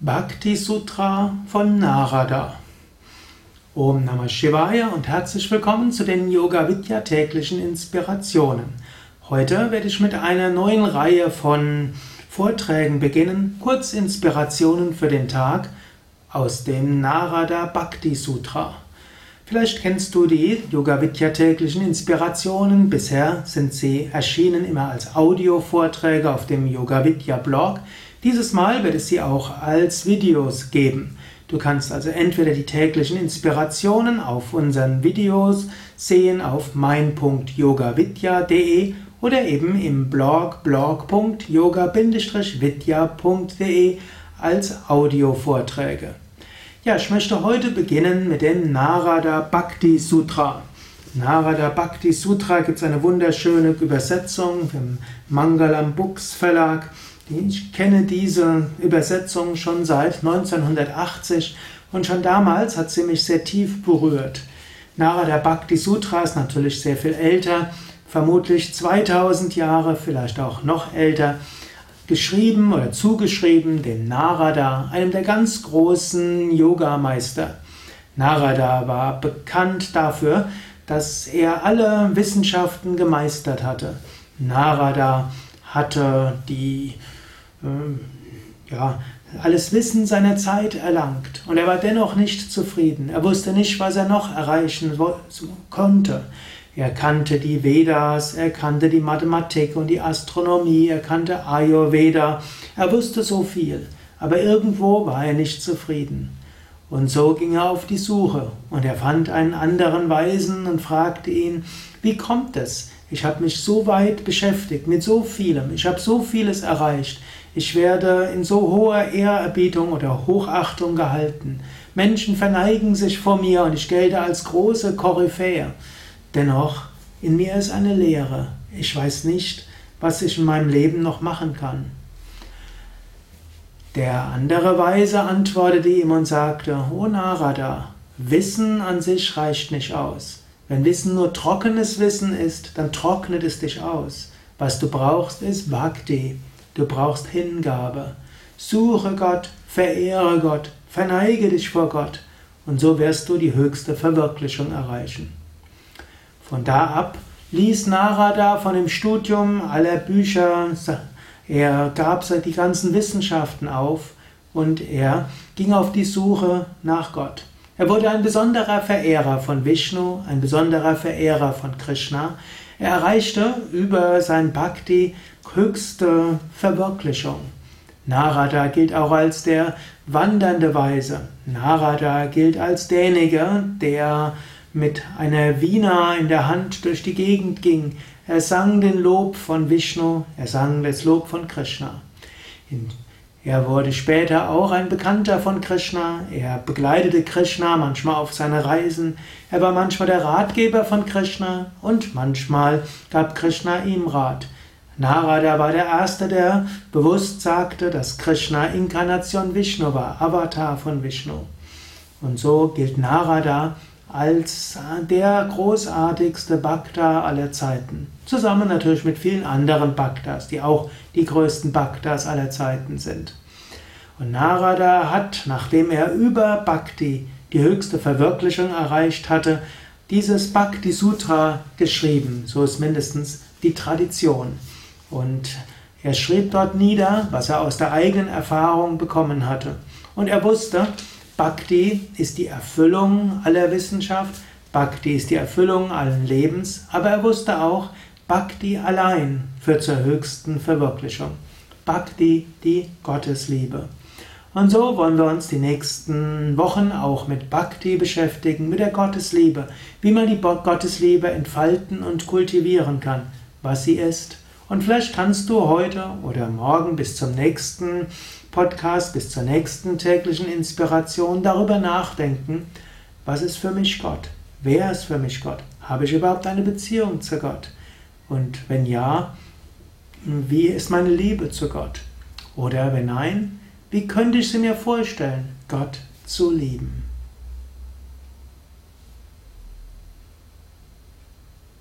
Bhakti Sutra von Narada. Om Namah Shivaya und herzlich willkommen zu den Yoga Vidya täglichen Inspirationen. Heute werde ich mit einer neuen Reihe von Vorträgen beginnen, Kurzinspirationen für den Tag aus dem Narada Bhakti Sutra. Vielleicht kennst du die Yoga Vidya täglichen Inspirationen. Bisher sind sie erschienen immer als Audiovorträge auf dem Yoga Vidya Blog. Dieses Mal wird es sie auch als Videos geben. Du kannst also entweder die täglichen Inspirationen auf unseren Videos sehen auf mein.yogavidya.de oder eben im Blog blog.yoga-vidya.de als Audiovorträge. Ja, ich möchte heute beginnen mit dem Narada Bhakti Sutra. Narada Bhakti Sutra gibt es eine wunderschöne Übersetzung im Mangalam Books Verlag. Ich kenne diese Übersetzung schon seit 1980 und schon damals hat sie mich sehr tief berührt. Narada Bhakti Sutra ist natürlich sehr viel älter, vermutlich 2000 Jahre, vielleicht auch noch älter, geschrieben oder zugeschrieben dem Narada, einem der ganz großen Yogameister. Narada war bekannt dafür, dass er alle Wissenschaften gemeistert hatte. Narada hatte die ja, alles Wissen seiner Zeit erlangt. Und er war dennoch nicht zufrieden. Er wusste nicht, was er noch erreichen konnte. Er kannte die Vedas, er kannte die Mathematik und die Astronomie, er kannte Ayurveda. Er wusste so viel. Aber irgendwo war er nicht zufrieden. Und so ging er auf die Suche. Und er fand einen anderen Weisen und fragte ihn, wie kommt es? Ich habe mich so weit beschäftigt mit so vielem. Ich habe so vieles erreicht. Ich werde in so hoher Ehrerbietung oder Hochachtung gehalten. Menschen verneigen sich vor mir und ich gelte als große Koryphäe. Dennoch, in mir ist eine Leere. Ich weiß nicht, was ich in meinem Leben noch machen kann. Der andere Weise antwortete ihm und sagte, O Narada, Wissen an sich reicht nicht aus. Wenn Wissen nur trockenes Wissen ist, dann trocknet es dich aus. Was du brauchst, ist Bhakti. Du brauchst Hingabe. Suche Gott, verehre Gott, verneige dich vor Gott und so wirst du die höchste Verwirklichung erreichen. Von da ab ließ Narada von dem Studium aller Bücher, er gab die ganzen Wissenschaften auf und er ging auf die Suche nach Gott. Er wurde ein besonderer Verehrer von Vishnu, ein besonderer Verehrer von Krishna. Er erreichte über sein Bhakti höchste Verwirklichung. Narada gilt auch als der wandernde Weise. Narada gilt als derjenige, der mit einer Vina in der Hand durch die Gegend ging. Er sang den Lob von Vishnu, er sang das Lob von Krishna. Er wurde später auch ein Bekannter von Krishna. Er begleitete Krishna manchmal auf seine Reisen. Er war manchmal der Ratgeber von Krishna und manchmal gab Krishna ihm Rat. Narada war der Erste, der bewusst sagte, dass Krishna Inkarnation Vishnu war, Avatar von Vishnu. Und so gilt Narada als der großartigste Bhakta aller Zeiten. Zusammen natürlich mit vielen anderen Bhaktas, die auch die größten Bhaktas aller Zeiten sind. Und Narada hat, nachdem er über Bhakti die höchste Verwirklichung erreicht hatte, dieses Bhakti Sutra geschrieben. So ist mindestens die Tradition. Und er schrieb dort nieder, was er aus der eigenen Erfahrung bekommen hatte. Und er wusste, Bhakti ist die Erfüllung aller Wissenschaft, Bhakti ist die Erfüllung allen Lebens, aber er wusste auch, Bhakti allein führt zur höchsten Verwirklichung. Bhakti, die Gottesliebe. Und so wollen wir uns die nächsten Wochen auch mit Bhakti beschäftigen, mit der Gottesliebe, wie man die Gottesliebe entfalten und kultivieren kann, was sie ist. Und vielleicht kannst du heute oder morgen bis zum nächsten Podcast bis zur nächsten täglichen Inspiration darüber nachdenken, was ist für mich Gott? Wer ist für mich Gott? Habe ich überhaupt eine Beziehung zu Gott? Und wenn ja, wie ist meine Liebe zu Gott? Oder wenn nein, wie könnte ich sie mir vorstellen, Gott zu lieben?